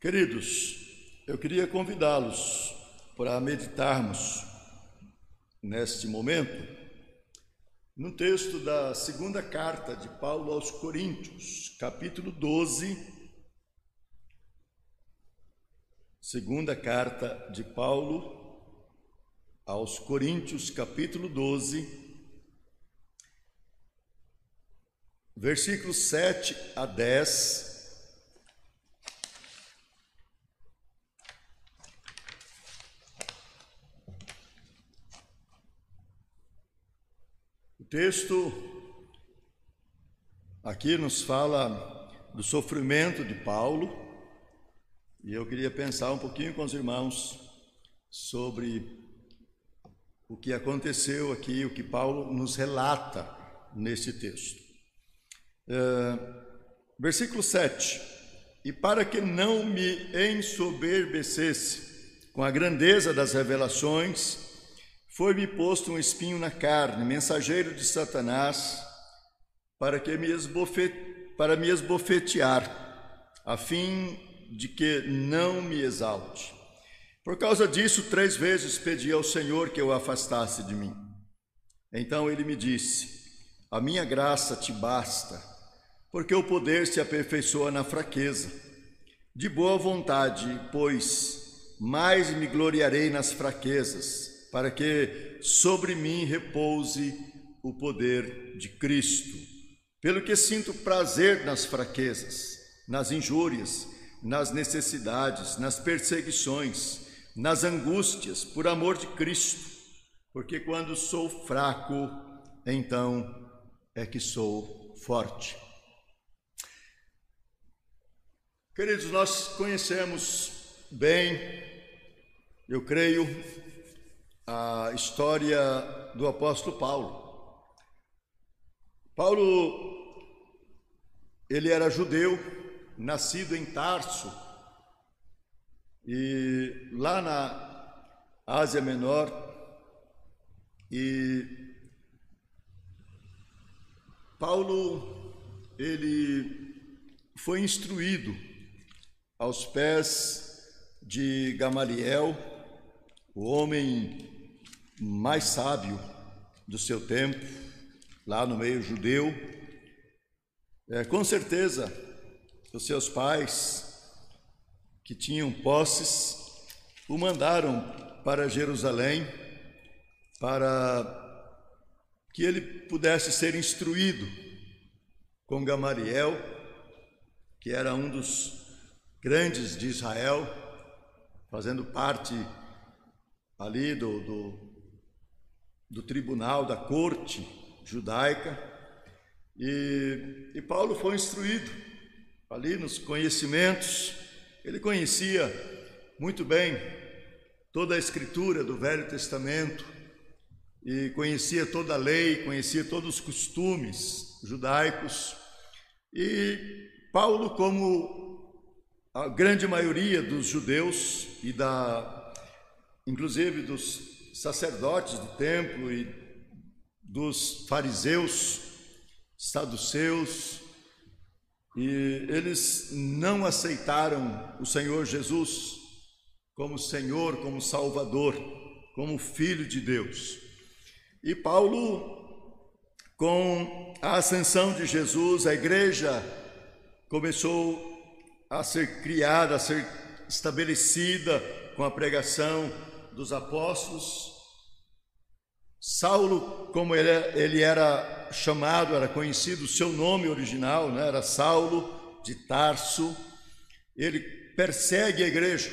Queridos, eu queria convidá-los para meditarmos neste momento no texto da segunda carta de Paulo aos Coríntios, capítulo 12. Segunda carta de Paulo aos Coríntios, capítulo 12, versículos 7 a 10. Texto aqui nos fala do sofrimento de Paulo, e eu queria pensar um pouquinho com os irmãos sobre o que aconteceu aqui, o que Paulo nos relata neste texto. É, versículo 7: E para que não me ensoberbecesse com a grandeza das revelações, foi-me posto um espinho na carne, mensageiro de Satanás, para que me esbofete, para me esbofetear, a fim de que não me exalte. Por causa disso, três vezes pedi ao Senhor que eu afastasse de mim. Então ele me disse: A minha graça te basta, porque o poder se aperfeiçoa na fraqueza. De boa vontade, pois, mais me gloriarei nas fraquezas para que sobre mim repouse o poder de Cristo. Pelo que sinto prazer nas fraquezas, nas injúrias, nas necessidades, nas perseguições, nas angústias, por amor de Cristo, porque quando sou fraco, então é que sou forte. Queridos, nós conhecemos bem, eu creio, a história do apóstolo Paulo. Paulo, ele era judeu, nascido em Tarso, e lá na Ásia Menor, e Paulo, ele foi instruído aos pés de Gamaliel, o homem mais sábio do seu tempo, lá no meio judeu. É, com certeza, os seus pais, que tinham posses, o mandaram para Jerusalém para que ele pudesse ser instruído com Gamaliel, que era um dos grandes de Israel, fazendo parte ali do, do do tribunal, da corte judaica, e, e Paulo foi instruído ali nos conhecimentos, ele conhecia muito bem toda a escritura do Velho Testamento, e conhecia toda a lei, conhecia todos os costumes judaicos, e Paulo, como a grande maioria dos judeus e da, inclusive dos sacerdotes do templo e dos fariseus, saduceus, e eles não aceitaram o Senhor Jesus como Senhor, como Salvador, como Filho de Deus. E Paulo, com a ascensão de Jesus, a igreja começou a ser criada, a ser estabelecida com a pregação dos apóstolos. Saulo, como ele, ele era chamado, era conhecido, o seu nome original né, era Saulo de Tarso, ele persegue a igreja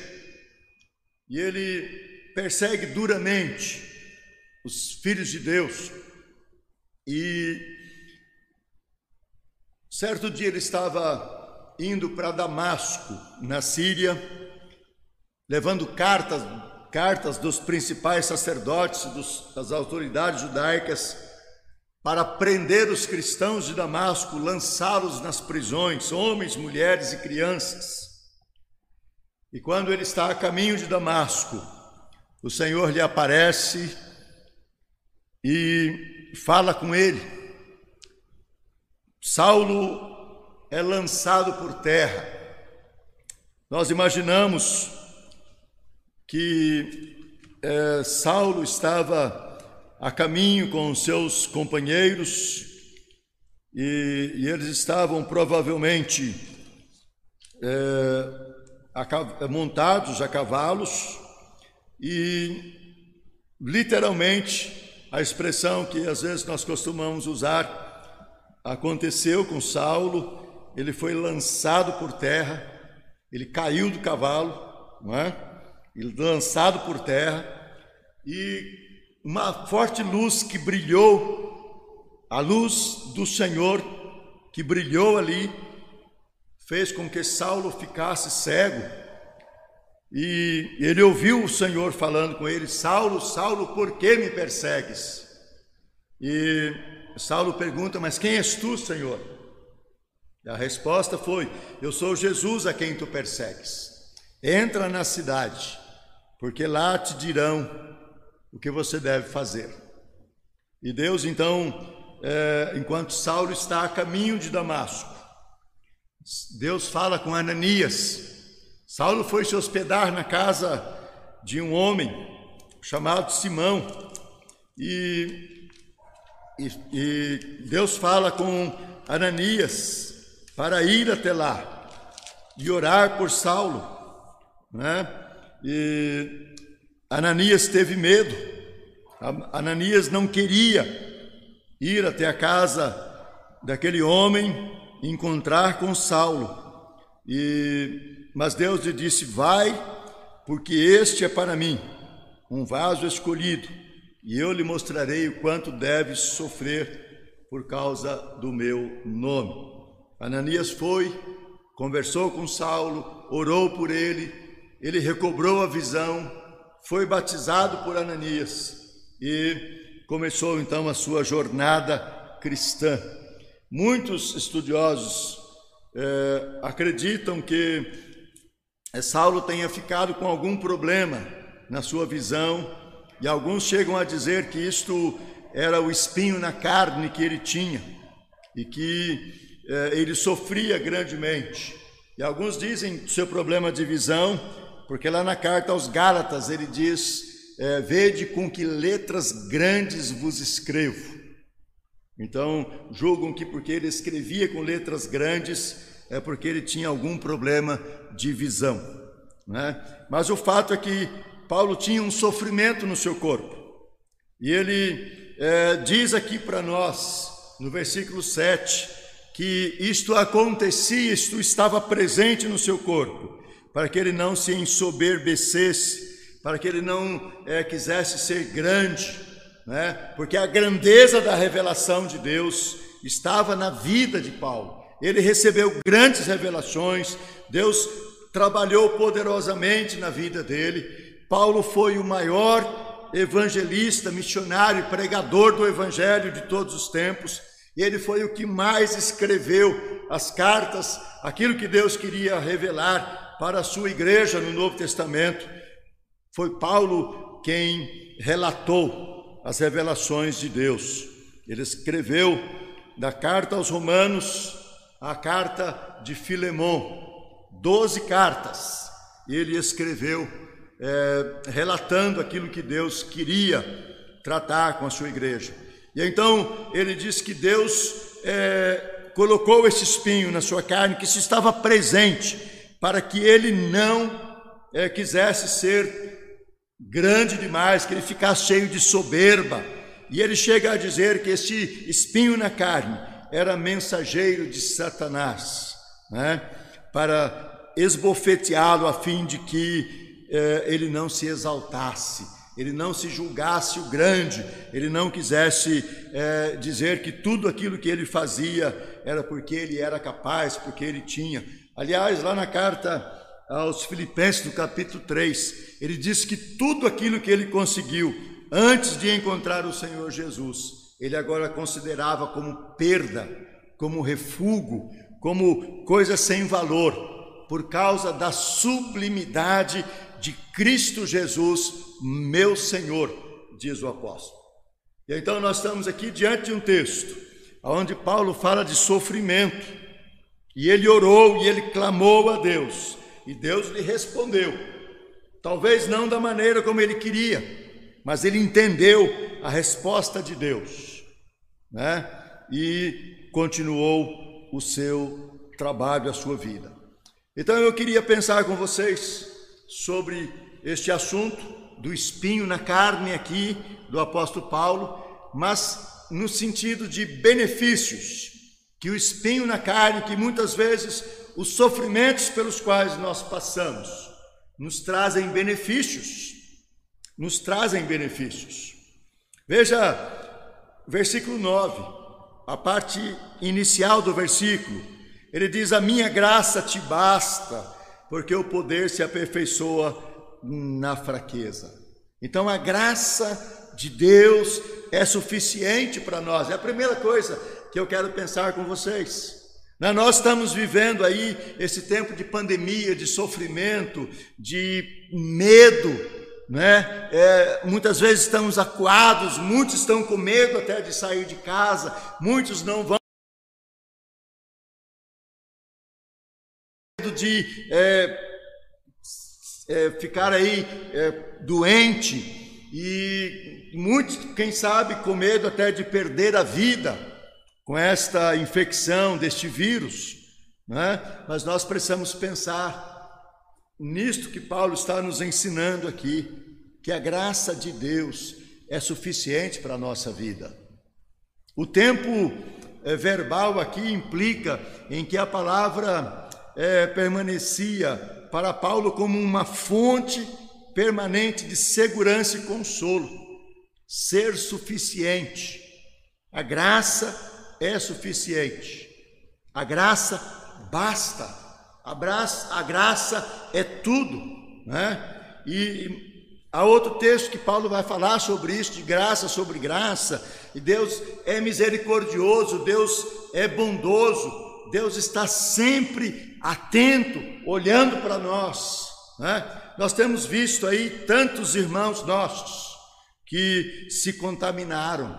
e ele persegue duramente os filhos de Deus. E certo dia ele estava indo para Damasco, na Síria, levando cartas cartas dos principais sacerdotes, dos, das autoridades judaicas, para prender os cristãos de Damasco, lançá-los nas prisões, homens, mulheres e crianças. E quando ele está a caminho de Damasco, o Senhor lhe aparece e fala com ele. Saulo é lançado por terra Nós imaginamos que é, Saulo estava a caminho com seus companheiros e, e eles estavam provavelmente é, a, montados a cavalos e literalmente a expressão que às vezes nós costumamos usar aconteceu com Saulo, ele foi lançado por terra, ele caiu do cavalo, não é? Lançado por terra e uma forte luz que brilhou, a luz do Senhor que brilhou ali, fez com que Saulo ficasse cego. E ele ouviu o Senhor falando com ele: Saulo, Saulo, por que me persegues? E Saulo pergunta: Mas quem és tu, Senhor? E a resposta foi: Eu sou Jesus a quem tu persegues. Entra na cidade, porque lá te dirão o que você deve fazer. E Deus, então, é, enquanto Saulo está a caminho de Damasco, Deus fala com Ananias. Saulo foi se hospedar na casa de um homem chamado Simão e e, e Deus fala com Ananias para ir até lá e orar por Saulo, né? E Ananias teve medo. Ananias não queria ir até a casa daquele homem encontrar com Saulo. E mas Deus lhe disse: "Vai, porque este é para mim um vaso escolhido e eu lhe mostrarei o quanto deve sofrer por causa do meu nome. Ananias foi, conversou com Saulo, orou por ele, ele recobrou a visão, foi batizado por Ananias e começou então a sua jornada cristã. Muitos estudiosos é, acreditam que eh, Saulo tenha ficado com algum problema na sua visão e alguns chegam a dizer que isto era o espinho na carne que ele tinha e que eh, ele sofria grandemente. E alguns dizem seu problema de visão, porque lá na carta aos Gálatas ele diz: eh, Vede com que letras grandes vos escrevo. Então, julgam que porque ele escrevia com letras grandes é porque ele tinha algum problema de visão. Né? Mas o fato é que Paulo tinha um sofrimento no seu corpo. E ele é, diz aqui para nós, no versículo 7, que isto acontecia, isto estava presente no seu corpo, para que ele não se ensoberbecesse, para que ele não é, quisesse ser grande, né? porque a grandeza da revelação de Deus estava na vida de Paulo. Ele recebeu grandes revelações, Deus trabalhou poderosamente na vida dele, Paulo foi o maior evangelista, missionário, pregador do evangelho de todos os tempos. Ele foi o que mais escreveu as cartas, aquilo que Deus queria revelar para a sua igreja no Novo Testamento. Foi Paulo quem relatou as revelações de Deus. Ele escreveu da carta aos Romanos a carta de Filemão, doze cartas. Ele escreveu é, relatando aquilo que Deus queria tratar com a sua igreja. E então ele diz que Deus é, colocou esse espinho na sua carne, que se estava presente, para que ele não é, quisesse ser grande demais, que ele ficasse cheio de soberba. E ele chega a dizer que esse espinho na carne era mensageiro de Satanás, né? para esbofeteá-lo a fim de que é, ele não se exaltasse, ele não se julgasse o grande, ele não quisesse é, dizer que tudo aquilo que ele fazia era porque ele era capaz, porque ele tinha. Aliás, lá na carta aos Filipenses, no capítulo 3, ele diz que tudo aquilo que ele conseguiu antes de encontrar o Senhor Jesus, ele agora considerava como perda, como refúgio, como coisa sem valor, por causa da sublimidade de Cristo Jesus, meu Senhor, diz o apóstolo. E então nós estamos aqui diante de um texto onde Paulo fala de sofrimento, e ele orou e ele clamou a Deus, e Deus lhe respondeu. Talvez não da maneira como ele queria, mas ele entendeu a resposta de Deus, né? E continuou o seu trabalho, a sua vida. Então eu queria pensar com vocês sobre este assunto do espinho na carne aqui do apóstolo Paulo, mas no sentido de benefícios, que o espinho na carne, que muitas vezes os sofrimentos pelos quais nós passamos, nos trazem benefícios, nos trazem benefícios. Veja, versículo 9, a parte inicial do versículo, ele diz: A minha graça te basta, porque o poder se aperfeiçoa na fraqueza. Então a graça de Deus é suficiente para nós. É a primeira coisa que eu quero pensar com vocês. Nós estamos vivendo aí esse tempo de pandemia, de sofrimento, de medo, né? É, muitas vezes estamos acuados, muitos estão com medo até de sair de casa, muitos não vão. de é, é, ficar aí é, doente e muitos, quem sabe, com medo até de perder a vida com esta infecção deste vírus, né? mas nós precisamos pensar nisto que Paulo está nos ensinando aqui, que a graça de Deus é suficiente para a nossa vida. O tempo é, verbal aqui implica em que a palavra é, permanecia para Paulo como uma fonte permanente de segurança e consolo, ser suficiente. A graça é suficiente. A graça basta. A graça, a graça é tudo, né? E há outro texto que Paulo vai falar sobre isso, de graça sobre graça. E Deus é misericordioso, Deus é bondoso, Deus está sempre atento, olhando para nós. Né? Nós temos visto aí tantos irmãos nossos que se contaminaram,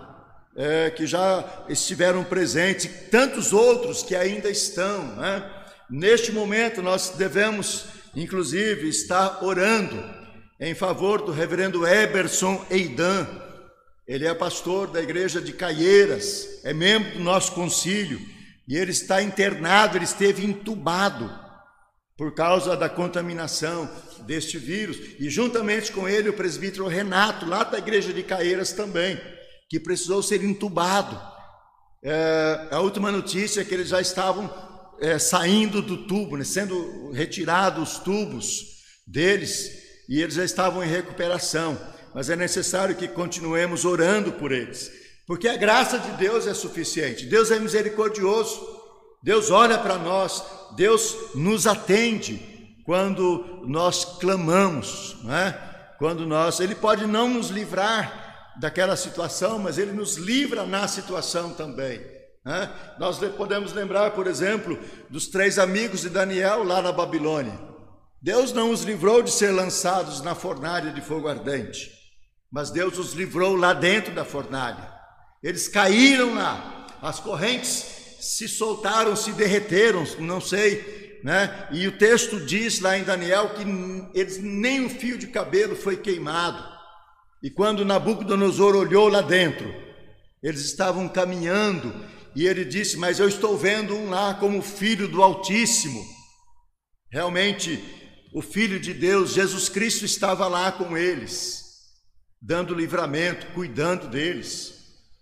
é, que já estiveram presentes, tantos outros que ainda estão. Né? Neste momento, nós devemos, inclusive, estar orando em favor do reverendo Eberson Eidan. Ele é pastor da igreja de Caieiras, é membro do nosso concílio, e ele está internado, ele esteve entubado por causa da contaminação deste vírus, e juntamente com ele o presbítero Renato, lá da igreja de Caieiras também que precisou ser entubado. É, a última notícia é que eles já estavam é, saindo do tubo, né, sendo retirados os tubos deles, e eles já estavam em recuperação. Mas é necessário que continuemos orando por eles, porque a graça de Deus é suficiente. Deus é misericordioso, Deus olha para nós, Deus nos atende quando nós clamamos, não é? Quando nós, Ele pode não nos livrar daquela situação, mas ele nos livra na situação também. Né? Nós podemos lembrar, por exemplo, dos três amigos de Daniel lá na Babilônia. Deus não os livrou de ser lançados na fornalha de fogo ardente, mas Deus os livrou lá dentro da fornalha. Eles caíram lá, as correntes se soltaram, se derreteram, não sei, né? E o texto diz lá em Daniel que eles nem um fio de cabelo foi queimado. E quando Nabucodonosor olhou lá dentro, eles estavam caminhando e ele disse: Mas eu estou vendo um lá como filho do Altíssimo. Realmente, o Filho de Deus, Jesus Cristo, estava lá com eles, dando livramento, cuidando deles.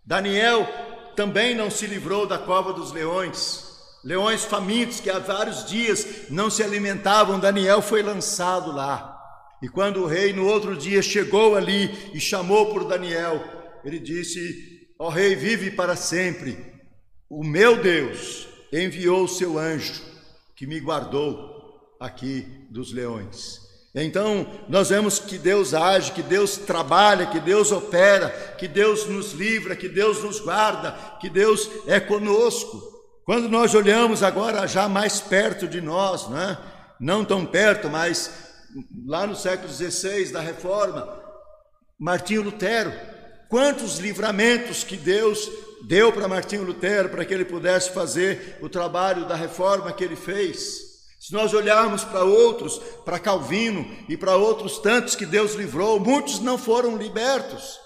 Daniel também não se livrou da cova dos leões. Leões famintos que há vários dias não se alimentavam, Daniel foi lançado lá. E quando o rei no outro dia chegou ali e chamou por Daniel, ele disse: Ó oh, rei, vive para sempre. O meu Deus enviou o seu anjo que me guardou aqui dos leões. Então, nós vemos que Deus age, que Deus trabalha, que Deus opera, que Deus nos livra, que Deus nos guarda, que Deus é conosco. Quando nós olhamos agora já mais perto de nós, não, é? não tão perto, mas lá no século XVI da Reforma, Martinho Lutero, quantos livramentos que Deus deu para Martinho Lutero para que ele pudesse fazer o trabalho da reforma que ele fez. Se nós olharmos para outros, para Calvino e para outros tantos que Deus livrou, muitos não foram libertos.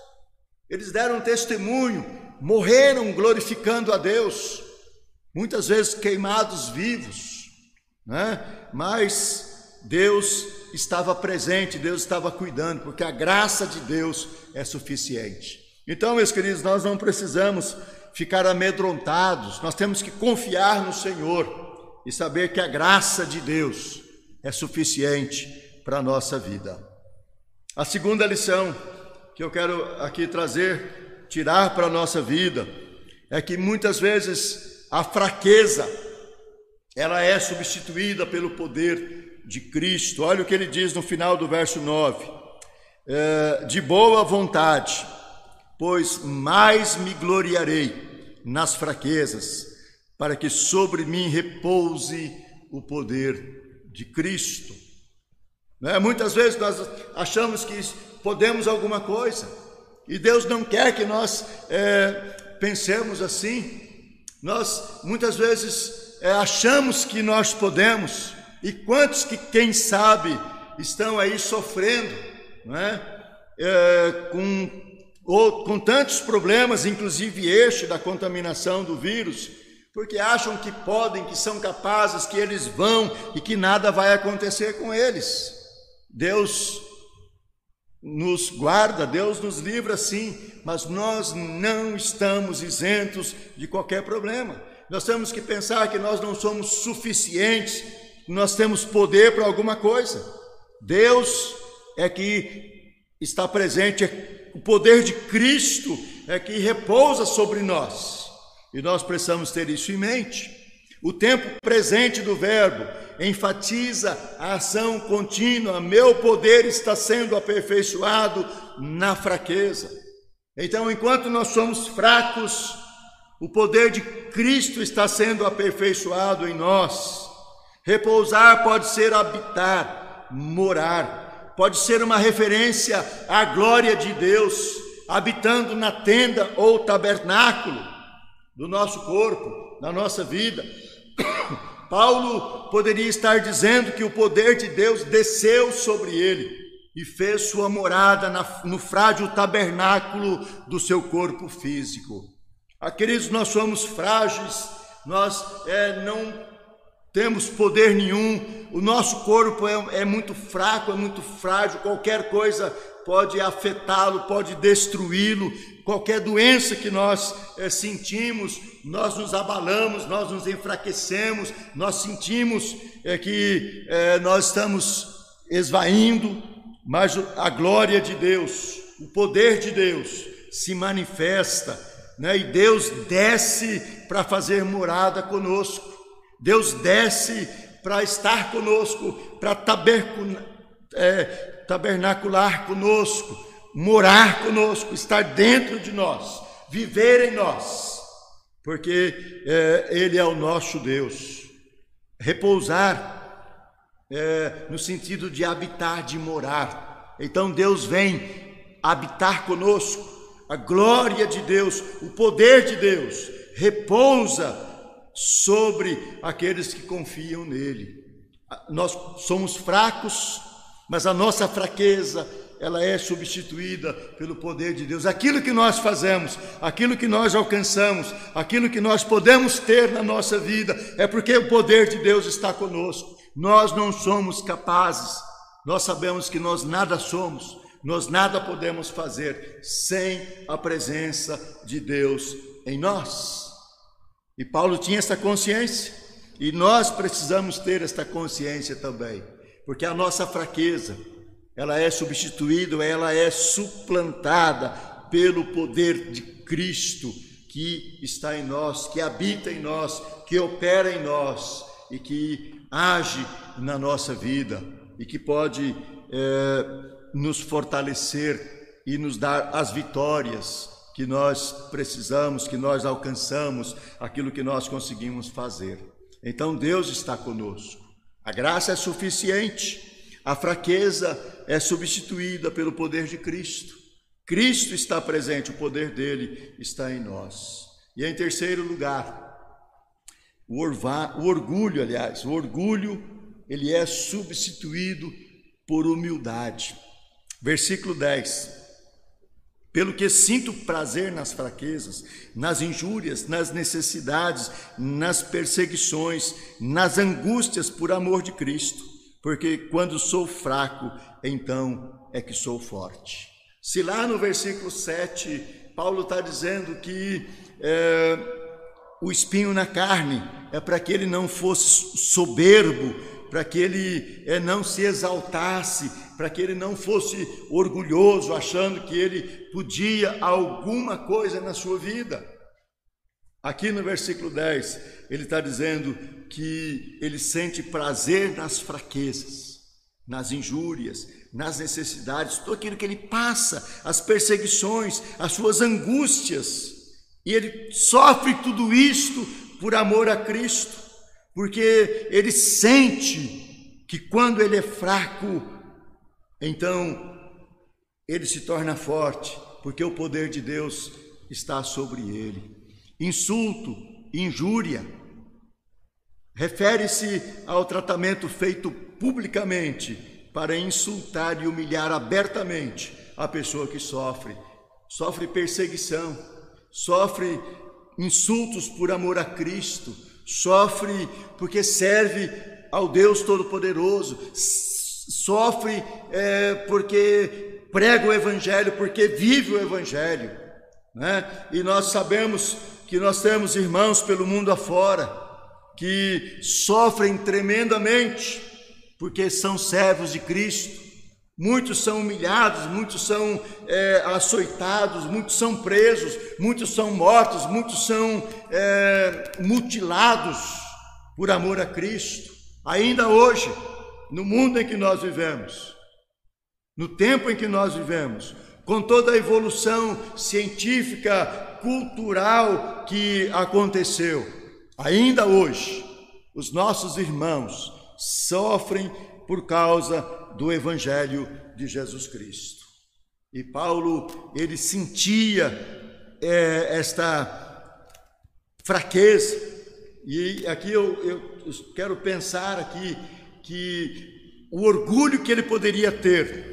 Eles deram testemunho, morreram glorificando a Deus, muitas vezes queimados vivos, né? mas Deus estava presente, Deus estava cuidando, porque a graça de Deus é suficiente. Então, meus queridos, nós não precisamos ficar amedrontados, nós temos que confiar no Senhor e saber que a graça de Deus é suficiente para a nossa vida. A segunda lição que eu quero aqui trazer, tirar para a nossa vida, é que muitas vezes a fraqueza ela é substituída pelo poder de Cristo. Olha o que ele diz no final do verso 9: é, de boa vontade pois mais me gloriarei nas fraquezas, para que sobre mim repouse o poder de Cristo. Né? Muitas vezes nós achamos que podemos alguma coisa, e Deus não quer que nós é, pensemos assim. Nós muitas vezes é, achamos que nós podemos, e quantos que, quem sabe, estão aí sofrendo, não é? É, com ou com tantos problemas, inclusive este da contaminação do vírus, porque acham que podem, que são capazes, que eles vão e que nada vai acontecer com eles. Deus nos guarda, Deus nos livra sim, mas nós não estamos isentos de qualquer problema. Nós temos que pensar que nós não somos suficientes, nós temos poder para alguma coisa. Deus é que está presente, é o poder de Cristo é que repousa sobre nós. E nós precisamos ter isso em mente. O tempo presente do Verbo enfatiza a ação contínua. Meu poder está sendo aperfeiçoado na fraqueza. Então, enquanto nós somos fracos, o poder de Cristo está sendo aperfeiçoado em nós. Repousar pode ser habitar, morar pode ser uma referência à glória de Deus habitando na tenda ou tabernáculo do nosso corpo, na nossa vida. Paulo poderia estar dizendo que o poder de Deus desceu sobre ele e fez sua morada no frágil tabernáculo do seu corpo físico. Ah, queridos, nós somos frágeis, nós é, não temos poder nenhum, o nosso corpo é, é muito fraco, é muito frágil, qualquer coisa pode afetá-lo, pode destruí-lo, qualquer doença que nós é, sentimos, nós nos abalamos, nós nos enfraquecemos, nós sentimos é, que é, nós estamos esvaindo, mas a glória de Deus, o poder de Deus se manifesta, né? e Deus desce para fazer morada conosco. Deus desce para estar conosco, para é, tabernacular conosco, morar conosco, estar dentro de nós, viver em nós, porque é, Ele é o nosso Deus. Repousar é, no sentido de habitar, de morar. Então Deus vem habitar conosco, a glória de Deus, o poder de Deus repousa sobre aqueles que confiam nele. Nós somos fracos, mas a nossa fraqueza ela é substituída pelo poder de Deus. Aquilo que nós fazemos, aquilo que nós alcançamos, aquilo que nós podemos ter na nossa vida, é porque o poder de Deus está conosco. Nós não somos capazes, nós sabemos que nós nada somos, nós nada podemos fazer sem a presença de Deus em nós. E Paulo tinha essa consciência, e nós precisamos ter esta consciência também, porque a nossa fraqueza, ela é substituída, ela é suplantada pelo poder de Cristo que está em nós, que habita em nós, que opera em nós e que age na nossa vida e que pode é, nos fortalecer e nos dar as vitórias que nós precisamos, que nós alcançamos, aquilo que nós conseguimos fazer. Então Deus está conosco. A graça é suficiente, a fraqueza é substituída pelo poder de Cristo. Cristo está presente, o poder dele está em nós. E em terceiro lugar, o, orva, o orgulho, aliás, o orgulho ele é substituído por humildade. Versículo 10. Pelo que sinto prazer nas fraquezas, nas injúrias, nas necessidades, nas perseguições, nas angústias por amor de Cristo, porque quando sou fraco, então é que sou forte. Se lá no versículo 7, Paulo está dizendo que é, o espinho na carne é para que ele não fosse soberbo, para que ele é, não se exaltasse, para que ele não fosse orgulhoso, achando que ele podia alguma coisa na sua vida. Aqui no versículo 10, ele está dizendo que ele sente prazer nas fraquezas, nas injúrias, nas necessidades, tudo aquilo que ele passa, as perseguições, as suas angústias, e ele sofre tudo isto por amor a Cristo porque ele sente que quando ele é fraco, então ele se torna forte, porque o poder de Deus está sobre ele. Insulto, injúria, refere-se ao tratamento feito publicamente para insultar e humilhar abertamente a pessoa que sofre, sofre perseguição, sofre insultos por amor a Cristo sofre porque serve ao Deus Todo-Poderoso, sofre é, porque prega o Evangelho, porque vive o Evangelho. Né? E nós sabemos que nós temos irmãos pelo mundo afora que sofrem tremendamente porque são servos de Cristo. Muitos são humilhados, muitos são é, açoitados, muitos são presos, muitos são mortos, muitos são é, mutilados por amor a Cristo. Ainda hoje, no mundo em que nós vivemos, no tempo em que nós vivemos, com toda a evolução científica, cultural que aconteceu, ainda hoje, os nossos irmãos sofrem por causa do Evangelho de Jesus Cristo. E Paulo, ele sentia é, esta fraqueza, e aqui eu, eu quero pensar aqui que o orgulho que ele poderia ter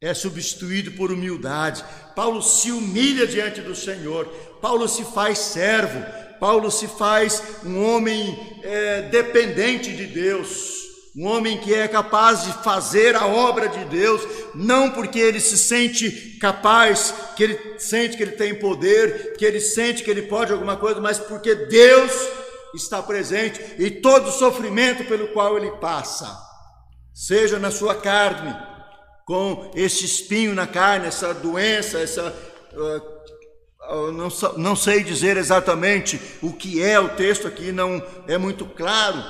é substituído por humildade. Paulo se humilha diante do Senhor, Paulo se faz servo, Paulo se faz um homem é, dependente de Deus. Um homem que é capaz de fazer a obra de Deus, não porque ele se sente capaz, que ele sente que ele tem poder, que ele sente que ele pode alguma coisa, mas porque Deus está presente e todo sofrimento pelo qual ele passa, seja na sua carne, com esse espinho na carne, essa doença, essa. Uh, não, não sei dizer exatamente o que é o texto aqui, não é muito claro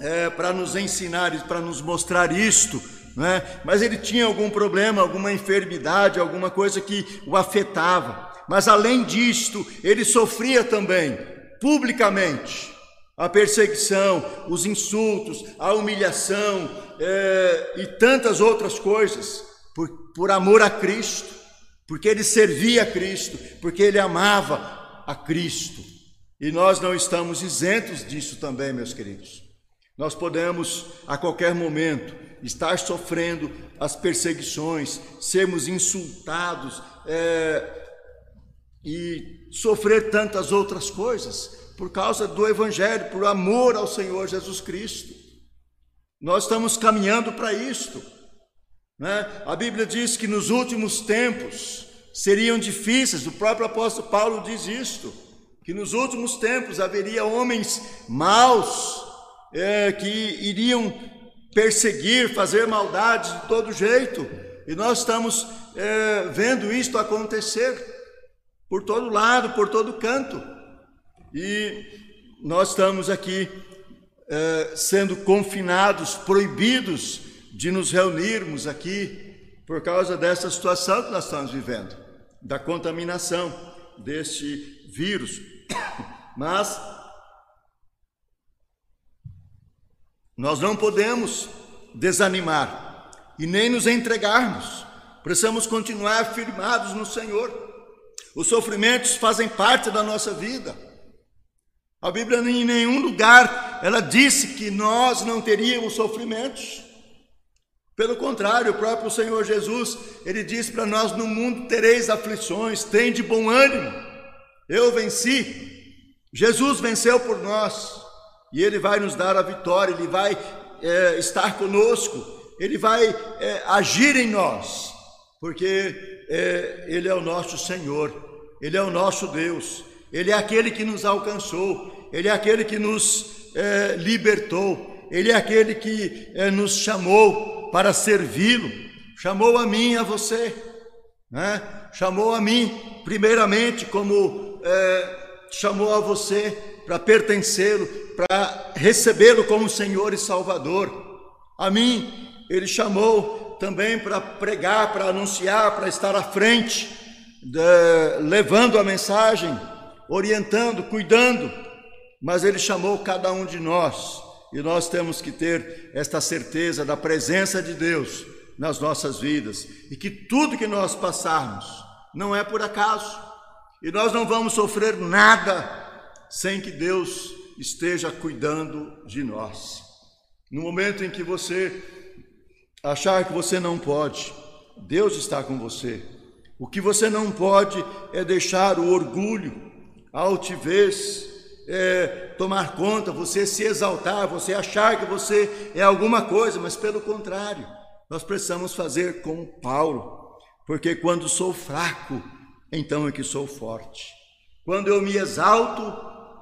é, para nos ensinar e para nos mostrar isto, né? mas ele tinha algum problema, alguma enfermidade, alguma coisa que o afetava. Mas além disto, ele sofria também, publicamente, a perseguição, os insultos, a humilhação é, e tantas outras coisas, por, por amor a Cristo, porque ele servia a Cristo, porque ele amava a Cristo. E nós não estamos isentos disso também, meus queridos. Nós podemos a qualquer momento estar sofrendo as perseguições, sermos insultados é, e sofrer tantas outras coisas por causa do Evangelho, por amor ao Senhor Jesus Cristo. Nós estamos caminhando para isto. Né? A Bíblia diz que nos últimos tempos seriam difíceis, o próprio apóstolo Paulo diz isto, que nos últimos tempos haveria homens maus, é, que iriam perseguir, fazer maldades de todo jeito, e nós estamos é, vendo isto acontecer por todo lado, por todo canto, e nós estamos aqui é, sendo confinados, proibidos de nos reunirmos aqui por causa dessa situação que nós estamos vivendo, da contaminação deste vírus. Mas Nós não podemos desanimar e nem nos entregarmos. Precisamos continuar firmados no Senhor. Os sofrimentos fazem parte da nossa vida. A Bíblia em nenhum lugar ela, disse que nós não teríamos sofrimentos. Pelo contrário, o próprio Senhor Jesus, ele diz para nós: no mundo tereis aflições, tem de bom ânimo. Eu venci. Jesus venceu por nós e ele vai nos dar a vitória, ele vai é, estar conosco, ele vai é, agir em nós, porque é, ele é o nosso Senhor, ele é o nosso Deus, ele é aquele que nos alcançou, ele é aquele que nos é, libertou, ele é aquele que é, nos chamou para servi-lo, chamou a mim a você, né? chamou a mim, primeiramente, como é, chamou a você para pertencê-lo, para recebê-lo como Senhor e Salvador. A mim, ele chamou também para pregar, para anunciar, para estar à frente, de, levando a mensagem, orientando, cuidando. Mas ele chamou cada um de nós, e nós temos que ter esta certeza da presença de Deus nas nossas vidas, e que tudo que nós passarmos não é por acaso, e nós não vamos sofrer nada sem que Deus esteja cuidando de nós. No momento em que você achar que você não pode, Deus está com você. O que você não pode é deixar o orgulho, a altivez, é, tomar conta, você se exaltar, você achar que você é alguma coisa, mas pelo contrário, nós precisamos fazer como Paulo, porque quando sou fraco, então é que sou forte. Quando eu me exalto,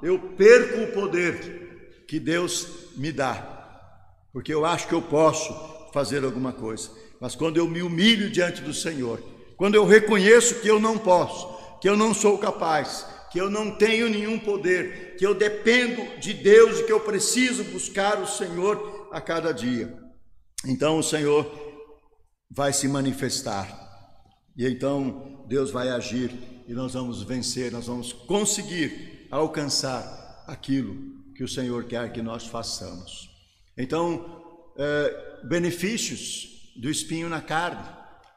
eu perco o poder que Deus me dá, porque eu acho que eu posso fazer alguma coisa. Mas quando eu me humilho diante do Senhor, quando eu reconheço que eu não posso, que eu não sou capaz, que eu não tenho nenhum poder, que eu dependo de Deus e que eu preciso buscar o Senhor a cada dia. Então o Senhor vai se manifestar. E então Deus vai agir e nós vamos vencer, nós vamos conseguir alcançar aquilo que o Senhor quer que nós façamos. Então, é, benefícios do espinho na carne,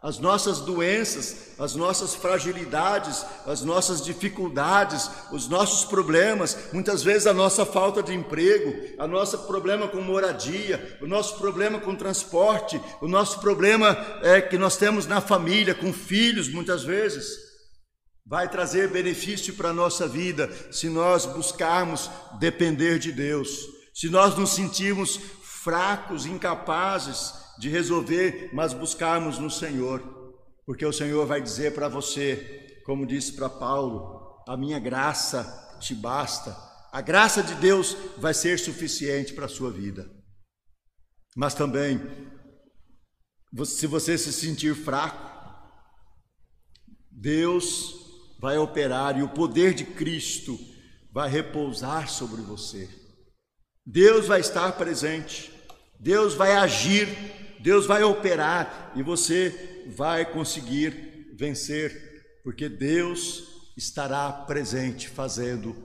as nossas doenças, as nossas fragilidades, as nossas dificuldades, os nossos problemas, muitas vezes a nossa falta de emprego, a nosso problema com moradia, o nosso problema com transporte, o nosso problema é, que nós temos na família, com filhos, muitas vezes vai trazer benefício para a nossa vida se nós buscarmos depender de Deus, se nós nos sentirmos fracos, incapazes de resolver, mas buscarmos no Senhor, porque o Senhor vai dizer para você, como disse para Paulo: a minha graça te basta, a graça de Deus vai ser suficiente para a sua vida. Mas também, se você se sentir fraco, Deus vai operar e o poder de Cristo vai repousar sobre você. Deus vai estar presente, Deus vai agir, Deus vai operar e você vai conseguir vencer, porque Deus estará presente fazendo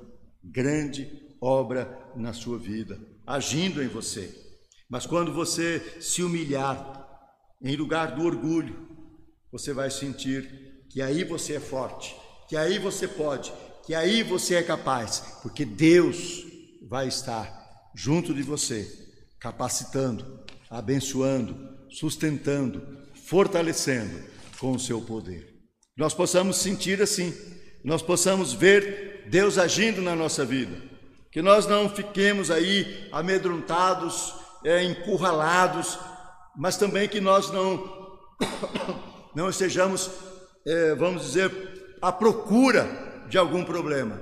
grande obra na sua vida, agindo em você. Mas quando você se humilhar em lugar do orgulho, você vai sentir que aí você é forte, que aí você pode, que aí você é capaz, porque Deus vai estar junto de você, capacitando, abençoando, sustentando, fortalecendo com o seu poder. Nós possamos sentir assim, nós possamos ver Deus agindo na nossa vida, que nós não fiquemos aí amedrontados, é, encurralados, mas também que nós não não estejamos, é, vamos dizer, à procura de algum problema.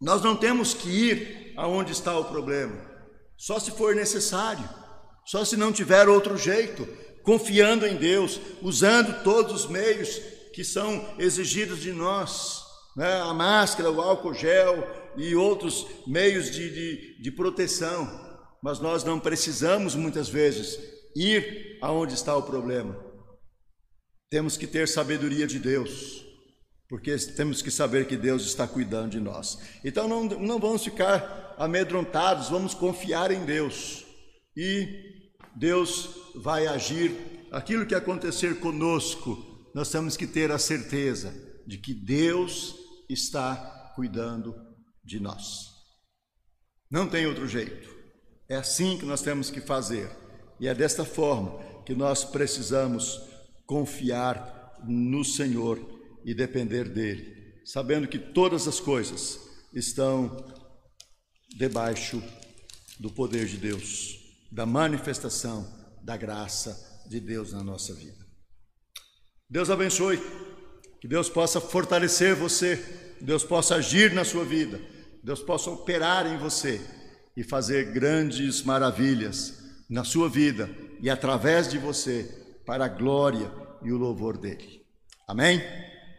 Nós não temos que ir aonde está o problema, só se for necessário, só se não tiver outro jeito, confiando em Deus, usando todos os meios que são exigidos de nós, né? a máscara, o álcool gel e outros meios de, de, de proteção. Mas nós não precisamos muitas vezes ir aonde está o problema. Temos que ter sabedoria de Deus porque temos que saber que Deus está cuidando de nós. Então não, não vamos ficar amedrontados, vamos confiar em Deus. E Deus vai agir. Aquilo que acontecer conosco, nós temos que ter a certeza de que Deus está cuidando de nós. Não tem outro jeito. É assim que nós temos que fazer. E é desta forma que nós precisamos confiar no Senhor e depender dele, sabendo que todas as coisas estão debaixo do poder de Deus, da manifestação da graça de Deus na nossa vida. Deus abençoe, que Deus possa fortalecer você, que Deus possa agir na sua vida, Deus possa operar em você e fazer grandes maravilhas na sua vida e através de você para a glória e o louvor dele. Amém?